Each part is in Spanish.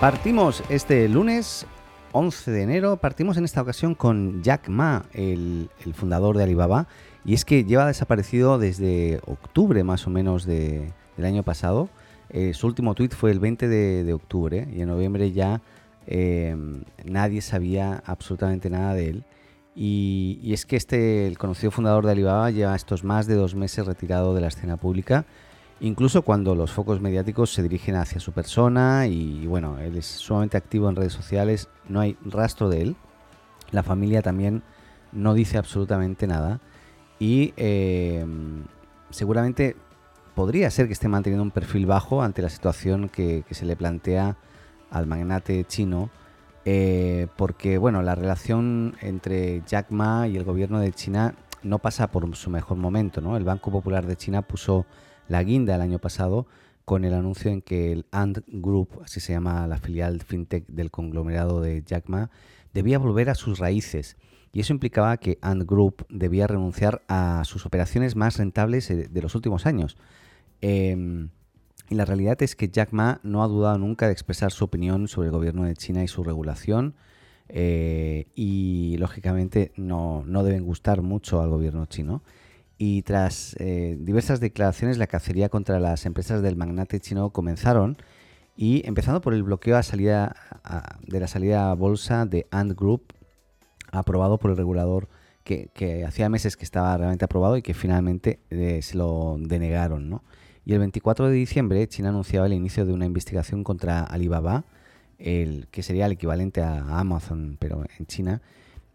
Partimos este lunes 11 de enero, partimos en esta ocasión con Jack Ma, el, el fundador de Alibaba, y es que lleva desaparecido desde octubre más o menos de- del año pasado. Eh, su último tweet fue el 20 de, de octubre y en noviembre ya eh, nadie sabía absolutamente nada de él. Y, y es que este, el conocido fundador de Alibaba, lleva estos más de dos meses retirado de la escena pública, incluso cuando los focos mediáticos se dirigen hacia su persona y, bueno, él es sumamente activo en redes sociales, no hay rastro de él. La familia también no dice absolutamente nada y eh, seguramente podría ser que esté manteniendo un perfil bajo ante la situación que, que se le plantea al magnate chino eh, porque bueno, la relación entre Jack Ma y el gobierno de China no pasa por su mejor momento. ¿no? El Banco Popular de China puso la guinda el año pasado con el anuncio en que el Ant Group, así se llama la filial fintech del conglomerado de Jack Ma, debía volver a sus raíces. Y eso implicaba que Ant Group debía renunciar a sus operaciones más rentables de los últimos años. Em, y la realidad es que Jack Ma no ha dudado nunca de expresar su opinión sobre el gobierno de China y su regulación. eh, y lógicamente no, no deben gustar mucho al gobierno chino. Y tras eh, diversas declaraciones, la cacería contra las empresas del magnate chino comenzaron. Y empezando por el bloqueo a salida, a- de la salida a bolsa de Ant Group, aprobado por el regulador, que, hacía meses que estaba realmente aprobado y que finalmente eh, se lo denegaron. ¿no? Y el 24 de diciembre, China anunciaba el inicio de una investigación contra Alibaba, el, que sería el equivalente a Amazon, pero en China,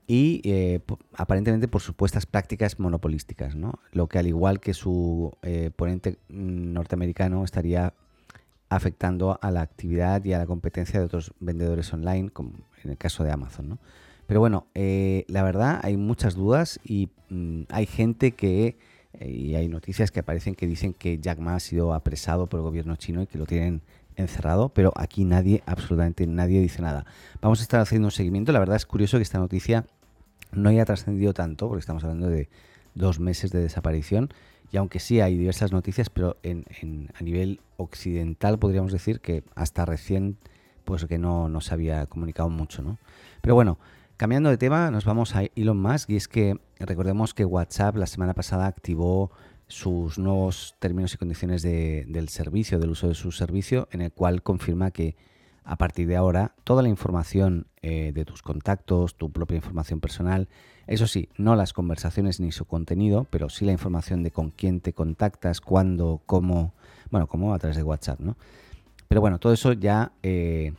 y eh, aparentemente por supuestas prácticas monopolísticas, ¿no? lo que al igual que su eh, ponente mm, norteamericano estaría afectando a la actividad y a la competencia de otros vendedores online, como en el caso de Amazon. ¿no? Pero bueno, eh, la verdad hay muchas dudas y mm, hay gente que, y hay noticias que aparecen que dicen que Jack Ma ha sido apresado por el gobierno chino y que lo tienen encerrado, pero aquí nadie, absolutamente nadie dice nada. Vamos a estar haciendo un seguimiento. La verdad es curioso que esta noticia no haya trascendido tanto, porque estamos hablando de dos meses de desaparición, y aunque sí hay diversas noticias, pero en, en- a nivel occidental podríamos decir que hasta recién pues que no, no se había comunicado mucho, ¿no? Pero bueno, cambiando de tema, nos vamos a Elon Musk, y es que recordemos que WhatsApp la semana pasada activó sus nuevos términos y condiciones de- del servicio, del uso de su servicio, en el cual confirma que a partir de ahora toda la información eh, de tus contactos, tu propia información personal, eso sí, no las conversaciones ni su contenido, pero sí la información de con quién te contactas, cuándo, cómo, bueno, cómo a través de WhatsApp, ¿no? Pero bueno, todo eso ya eh,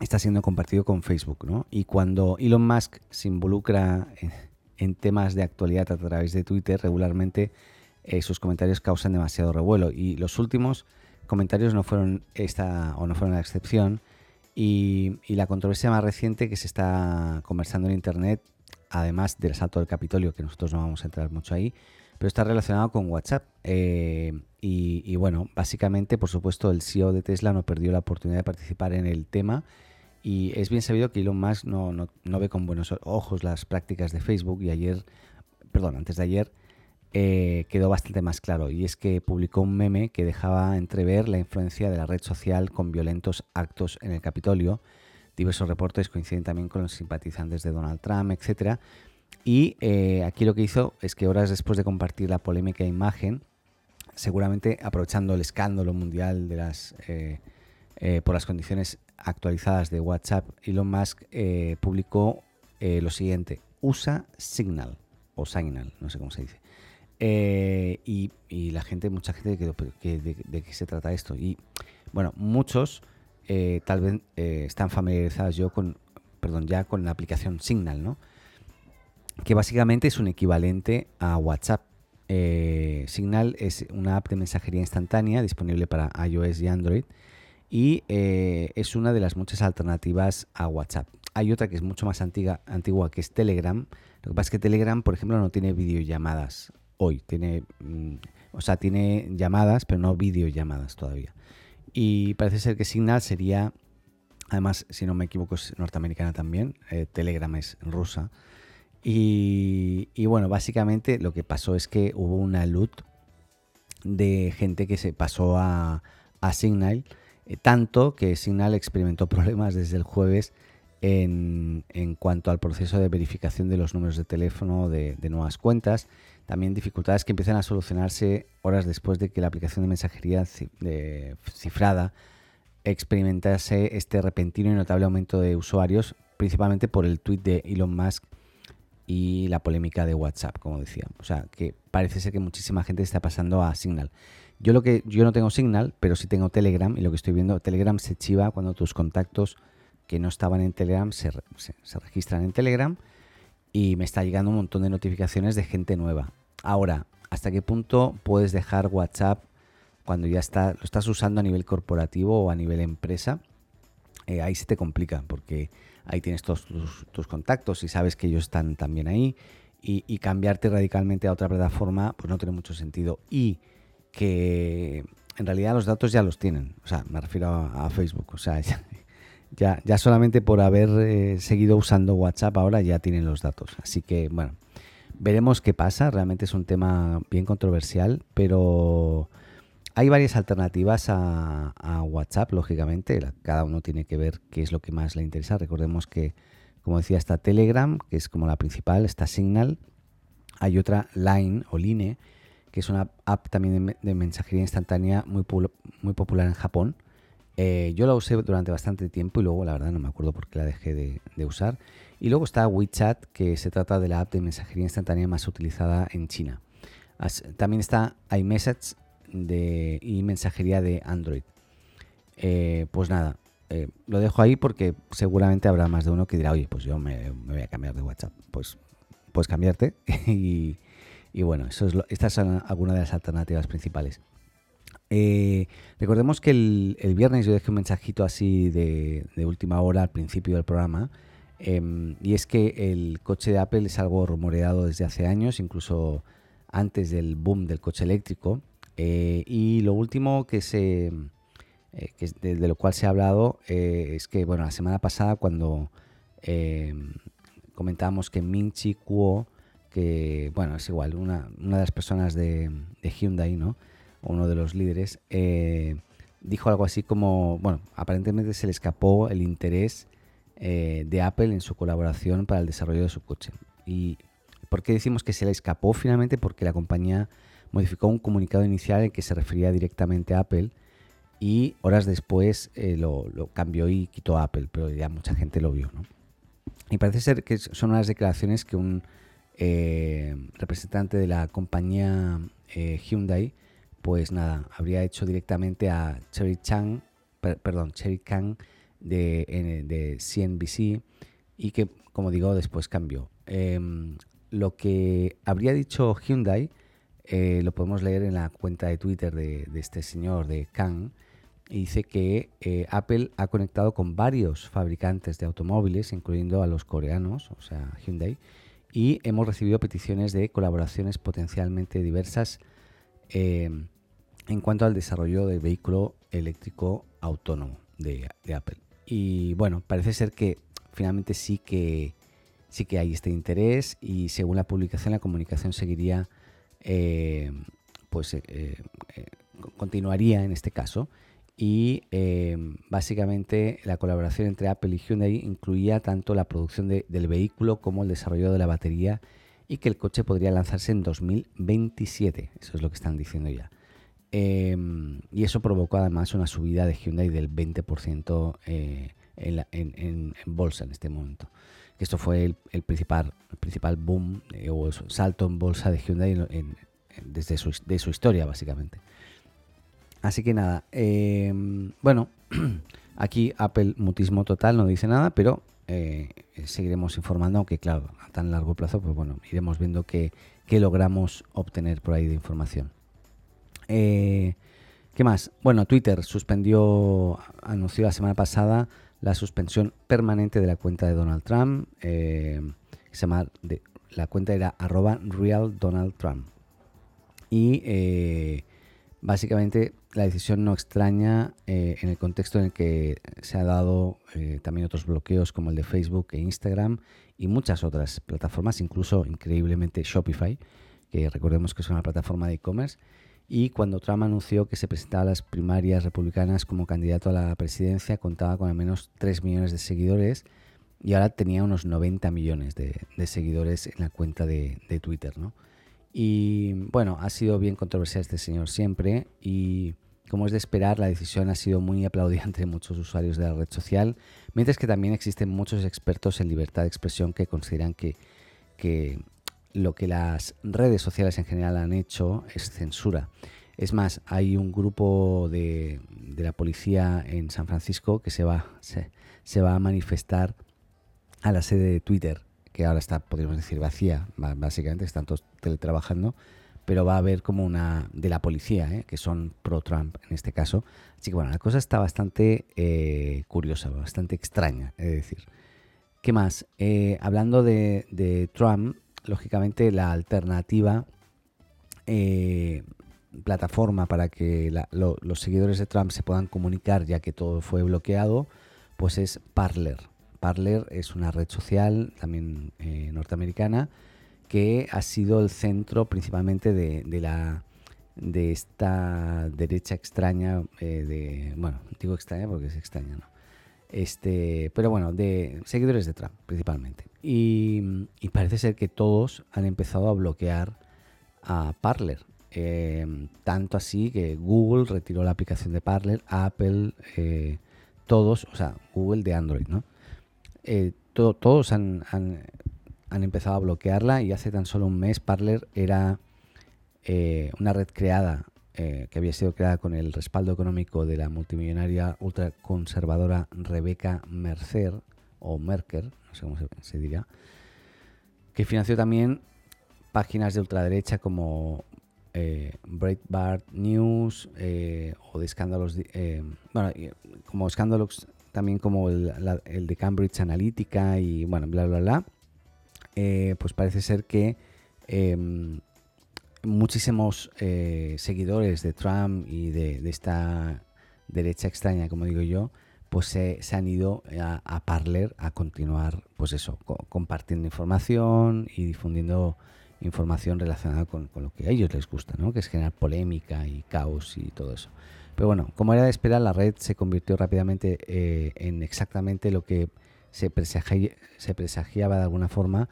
está siendo compartido con Facebook, ¿no? Y cuando Elon Musk se involucra en, temas de actualidad a través de Twitter regularmente, eh, sus comentarios causan demasiado revuelo. Y los últimos comentarios no fueron esta o no fueron la excepción. Y, y la controversia más reciente que se está conversando en internet, además del asalto del Capitolio, que nosotros no vamos a entrar mucho ahí, pero está relacionado con WhatsApp. Eh, y, y bueno, básicamente, por supuesto, el CEO de Tesla no perdió la oportunidad de participar en el tema. Y es bien sabido que Elon Musk no, no, no ve con buenos ojos las prácticas de Facebook y ayer, perdón, antes de ayer, eh, quedó bastante más claro. Y es que publicó un meme que dejaba entrever la influencia de la red social con violentos actos en el Capitolio. Diversos reportes coinciden también con los simpatizantes de Donald Trump, etc. Y eh, aquí lo que hizo es que horas después de compartir la polémica imagen, seguramente aprovechando el escándalo mundial de las, eh, eh, por las condiciones actualizadas de WhatsApp, Elon Musk publicó lo siguiente, usa Signal, o Signal, no sé cómo se dice. Eh, y, la gente, mucha gente quedó, "¿Pero qué- de, qué se trata esto? Y bueno, muchos eh, tal vez eh, están familiarizados yo con, perdón, ya con la aplicación Signal, ¿no? Que básicamente es un equivalente a WhatsApp. Signal es una app de mensajería instantánea disponible para iOS y Android y es una de las muchas alternativas a WhatsApp. Hay otra que es mucho más antigua que es Telegram. Lo que pasa es que Telegram, por ejemplo, no tiene videollamadas hoy. Tiene, mm, o sea, tiene llamadas, pero no videollamadas todavía. Y parece ser que Signal sería, además, si no me equivoco, es norteamericana también. Eh, Telegram es rusa. Y, bueno, básicamente lo que pasó es que hubo una loot de gente que se pasó a, Signal, eh, tanto que Signal experimentó problemas desde el jueves en, cuanto al proceso de verificación de los números de teléfono de, nuevas cuentas. También dificultades que empiezan a solucionarse horas después de que la aplicación de mensajería cifrada experimentase este repentino y notable aumento de usuarios, principalmente por el tweet de Elon Musk y la polémica de WhatsApp, como decía. O sea, que parece ser que muchísima gente está pasando a Signal. Yo lo que yo no tengo Signal, pero sí tengo Telegram y lo que estoy viendo, Telegram se chiva cuando tus contactos que no estaban en Telegram se, registran en Telegram y me está llegando un montón de notificaciones de gente nueva. Ahora, ¿hasta qué punto puedes dejar WhatsApp cuando ya está, lo estás usando a nivel corporativo o a nivel empresa? Eh, ahí se te complica porque ahí tienes todos tus, contactos y sabes que ellos están también ahí y, cambiarte radicalmente a otra plataforma pues no tiene mucho sentido y que en realidad los datos ya los tienen, o sea, me refiero a, Facebook, o sea, ya, ya, solamente por haber eh, seguido usando WhatsApp ahora ya tienen los datos, así que bueno, veremos qué pasa, realmente es un tema bien controversial, pero hay varias alternativas a, WhatsApp, lógicamente. Cada uno tiene que ver qué es lo que más le interesa. Recordemos que, como decía, está Telegram, que es como la principal, está Signal. Hay otra Line o Line, que es una app también de, mensajería instantánea muy, muy popular en Japón. Eh, yo la usé durante bastante tiempo y luego la verdad no me acuerdo por qué la dejé de, usar. Y luego está WeChat, que se trata de la app de mensajería instantánea más utilizada en China. también está iMessage, de, y mensajería de Android. Eh, pues nada, eh, lo dejo ahí porque seguramente habrá más de uno que dirá, oye, pues yo me, voy a cambiar de WhatsApp. Pues puedes cambiarte y, bueno, eso es estas son algunas de las alternativas principales. Eh, recordemos que el, viernes yo dejé un mensajito así de, de última hora al principio del programa em, y es que el coche de Apple es algo rumoreado desde hace años, incluso antes del boom del coche eléctrico. Eh, y lo último que se eh, de, lo cual se ha hablado eh, es que bueno la semana pasada cuando comentábamos que Minchi Kuo que bueno es igual una, una de las personas de, Hyundai no uno de los líderes dijo algo así como bueno aparentemente se le escapó el interés de Apple en su colaboración para el desarrollo de su coche y ¿por qué decimos que se le escapó finalmente? Porque la compañía modificó un comunicado inicial en que se refería directamente a Apple y horas después eh, lo, cambió y quitó a Apple, pero ya mucha gente lo vio. ¿no? Y parece ser que son unas declaraciones que un eh, representante de la compañía eh, Hyundai, pues nada, habría hecho directamente a Cherry Chang, perdón, Cherry Kang de, CNBC y que, como digo, después cambió. Em, lo que habría dicho Hyundai eh, lo podemos leer en la cuenta de Twitter de, este señor, de Kang, y dice que eh, Apple ha conectado con varios fabricantes de automóviles, incluyendo a los coreanos, o sea, Hyundai, y hemos recibido peticiones de colaboraciones potencialmente diversas em, en cuanto al desarrollo del vehículo eléctrico autónomo de, Apple. Y bueno, parece ser que finalmente sí que sí que hay este interés y según la publicación la comunicación seguiría eh, pues eh, eh, continuaría en este caso. Y básicamente la colaboración entre Apple y Hyundai incluía tanto la producción del vehículo como el desarrollo de la batería y que el coche podría lanzarse en 2027. Eso es lo que están diciendo ya. y eso provocó además una subida de Hyundai del 20% en, bolsa en este momento esto fue el, principal, principal boom eh, o salto en bolsa de Hyundai desde su, de su historia, básicamente. Así que nada, em, bueno, aquí Apple mutismo total, no dice nada, pero eh, seguiremos informando, aunque claro, a tan largo plazo, pues bueno, iremos viendo qué, logramos obtener por ahí de información. Eh, ¿Qué más? Bueno, Twitter suspendió, anunció la semana pasada la suspensión permanente de la cuenta de Donald Trump. Eh, la cuenta era arroba real Trump. Y eh, básicamente la decisión no extraña eh, en el contexto en el que se ha dado también otros bloqueos como el de Facebook e Instagram y muchas otras plataformas, incluso increíblemente Shopify, que recordemos que es una plataforma de e-commerce y cuando Trump anunció que se presentaba a las primarias republicanas como candidato a la presidencia, contaba con al menos 3 millones de seguidores y ahora tenía unos 90 millones de, seguidores en la cuenta de, Twitter. ¿no? Y bueno, ha sido bien controversial este señor siempre y como es de esperar, la decisión ha sido muy aplaudida entre muchos usuarios de la red social, mientras que también existen muchos expertos en libertad de expresión que consideran que, lo que las redes sociales en general han hecho es censura. Es más, hay un grupo de, la policía en San Francisco que se, va a manifestar a la sede de Twitter, que ahora está, podríamos decir, vacía, básicamente, están todos teletrabajando, pero va a haber como una de la policía, ¿eh? que son pro-Trump en este caso. Así que bueno, la cosa está bastante eh, curiosa, bastante extraña, es decir. ¿Qué más? Eh, hablando de, Trump, lógicamente la alternativa eh, plataforma para que los seguidores de Trump se puedan comunicar ya que todo fue bloqueado, pues es Parler. Parler es una red social también eh, norteamericana que ha sido el centro principalmente de, la de esta derecha extraña eh, de bueno digo extraña porque es extraña no este pero bueno de seguidores de Trump principalmente y, parece ser que todos han empezado a bloquear a Parler. Eh, tanto así que Google retiró la aplicación de Parler, Apple, todos, o sea, Google de Android, ¿no? Eh, todos han, empezado a bloquearla y hace tan solo un mes Parler era una red creada, que había sido creada con el respaldo económico de la multimillonaria ultraconservadora Rebecca Mercer, o Merker, no sé cómo se, diría, que financió también páginas de ultraderecha como eh, Breitbart News eh, o de escándalos, eh, bueno, como escándalos también como el, de Cambridge Analytica y bueno, bla, bla, bla, pues parece ser que em, muchísimos seguidores de Trump y de, esta derecha extraña, como digo yo, pues se, han ido a, Parler a continuar, pues eso, compartiendo información y difundiendo información relacionada con, lo que a ellos les gusta, ¿no? que es generar polémica y caos y todo eso. Pero bueno, como era de esperar, la red se convirtió rápidamente eh, en exactamente lo que se, se presagiaba de alguna forma,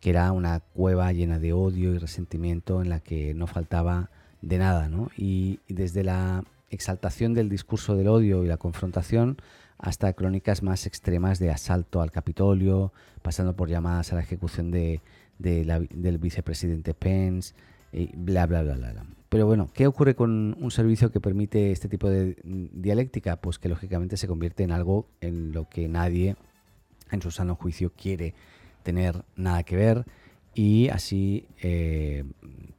que era una cueva llena de odio y resentimiento en la que no faltaba de nada. ¿no? y desde la exaltación del discurso del odio y la confrontación hasta crónicas más extremas de asalto al Capitolio, pasando por llamadas a la ejecución de, del vicepresidente Pence, y bla, bla, bla, bla, Pero bueno, ¿qué ocurre con un servicio que permite este tipo de dialéctica? Pues que lógicamente se convierte en algo en lo que nadie, en su sano juicio, quiere tener nada que ver y así eh,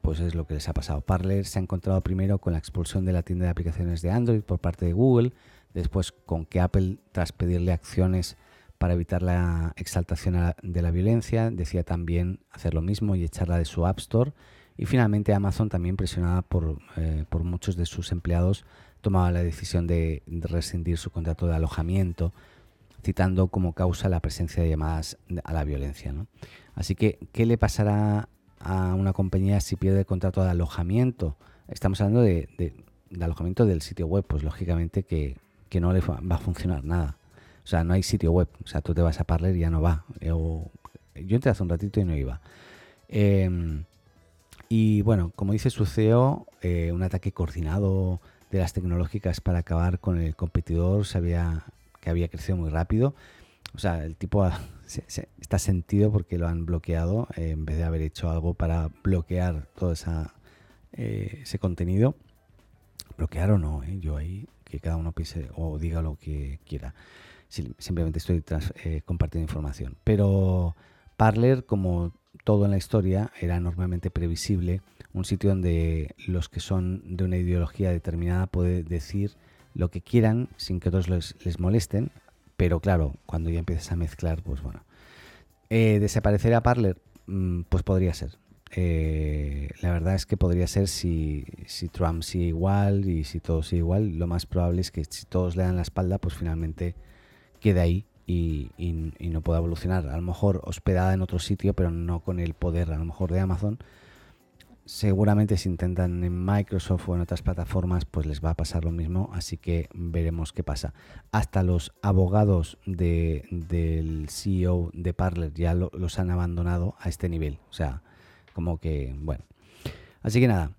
pues es lo que les ha pasado. Parler se ha encontrado primero con la expulsión de la tienda de aplicaciones de Android por parte de Google, después con que Apple, tras pedirle acciones para evitar la exaltación de la violencia, decía también hacer lo mismo y echarla de su App Store. Y finalmente Amazon, también presionada por, eh, por muchos de sus empleados, tomaba la decisión de rescindir su contrato de alojamiento, citando como causa la presencia de llamadas a la violencia. Así que, ¿qué le pasará a una compañía si pierde el contrato de alojamiento. Estamos hablando de, alojamiento del sitio web, pues lógicamente que, no le va a funcionar nada. O sea, no hay sitio web. O sea, tú te vas a Parler y ya no va. yo entré hace un ratito y no iba. Em, y bueno, como dice su CEO, eh, un ataque coordinado de las tecnológicas para acabar con el competidor sabía que había crecido muy rápido. O sea, el tipo está sentido porque lo han bloqueado eh, en vez de haber hecho algo para bloquear todo eh, ese contenido. Bloquear o no, yo ahí que cada uno piense o diga lo que quiera. simplemente estoy compartiendo información. Pero Parler, como todo en la historia, era normalmente previsible, un sitio donde los que son de una ideología determinada pueden decir lo que quieran sin que otros les, molesten, pero claro, cuando ya empiezas a mezclar, pues bueno. Eh, ¿Desaparecer a Parler? Mm, pues podría ser. Eh, la verdad es que podría ser si, si, Trump sigue igual y si todo sigue igual, lo más probable es que si todos le dan la espalda, pues finalmente quede ahí y, no pueda evolucionar. A lo mejor hospedada en otro sitio, pero no con el poder a lo mejor de Amazon. Seguramente si intentan en Microsoft o en otras plataformas, pues les va a pasar lo mismo, así que veremos qué pasa. Hasta los abogados del CEO de Parler ya los han abandonado a este nivel. O sea, como que, bueno. Así que nada,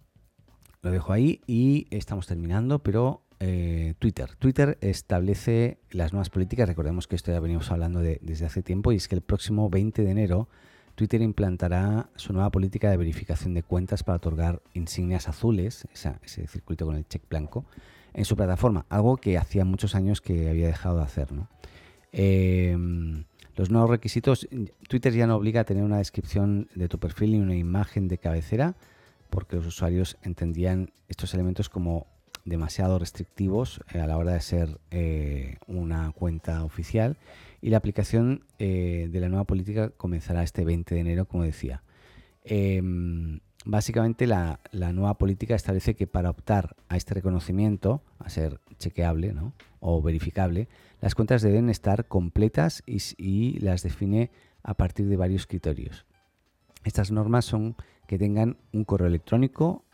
lo dejo ahí y estamos terminando, pero eh, Twitter. Twitter establece las nuevas políticas. Recordemos que esto ya venimos hablando de, desde hace tiempo y es que el próximo 20 de enero Twitter implantará su nueva política de verificación de cuentas para otorgar insignias azules, ese circuito con el check blanco, en su plataforma, algo que hacía muchos años que había dejado de hacer. Eh, los nuevos requisitos, Twitter ya no obliga a tener una descripción de tu perfil ni una imagen de cabecera, porque los usuarios entendían estos elementos como demasiado restrictivos eh, a la hora de ser eh, una cuenta oficial y la aplicación eh, de la nueva política comenzará este 20 de enero, como decía. Em, básicamente la, nueva política establece que para optar a este reconocimiento, a ser chequeable o verificable, las cuentas deben estar completas y, las define a partir de varios criterios. Estas normas son que tengan un correo electrónico,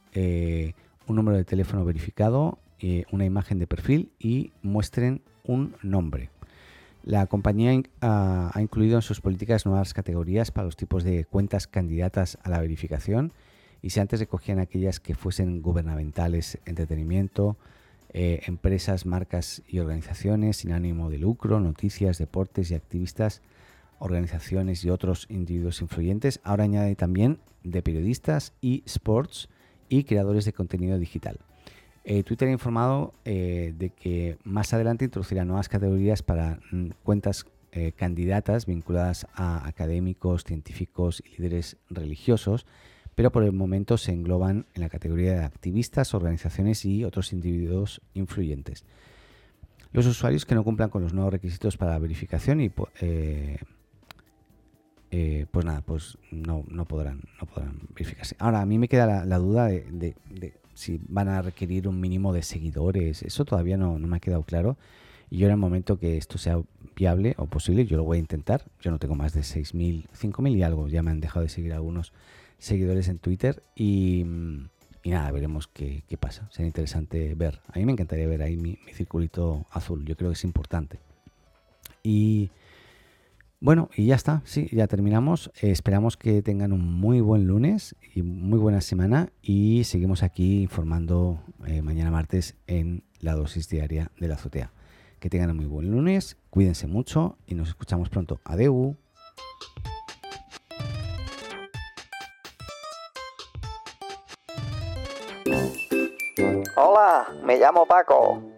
un número de teléfono verificado, eh, una imagen de perfil y muestren un nombre. La compañía ha, incluido en sus políticas nuevas categorías para los tipos de cuentas candidatas a la verificación y si antes recogían aquellas que fuesen gubernamentales, entretenimiento, eh, empresas, marcas y organizaciones sin ánimo de lucro, noticias, deportes y activistas, organizaciones y otros individuos influyentes. Ahora añade también de periodistas y sports y creadores de contenido digital. Eh, Twitter ha informado eh, de que más adelante introducirá nuevas categorías para mm, cuentas candidatas vinculadas a académicos, científicos y líderes religiosos pero por el momento se engloban en la categoría de activistas, organizaciones y otros individuos influyentes. Los usuarios que no cumplan con los nuevos requisitos para la verificación y eh, eh, pues nada, pues no, podrán, no podrán verificarse. Ahora, a mí me queda la, duda de, si van a requerir un mínimo de seguidores. Eso todavía no, no me ha quedado claro. Y yo en el momento que esto sea viable o posible, yo lo voy a intentar. Yo no tengo más de 6.000, 5.000 y algo. Ya me han dejado de seguir algunos seguidores en Twitter y, nada, veremos qué, pasa. Será interesante ver. A mí me encantaría ver ahí mi, circulito azul. Yo creo que es importante. Y bueno, y ya está. Sí, ya terminamos. Eh, esperamos que tengan un muy buen lunes y muy buena semana. Y seguimos aquí informando eh, mañana martes en la dosis diaria de la azotea. Que tengan un muy buen lunes, cuídense mucho y nos escuchamos pronto. Adeu. Hola, me llamo Paco.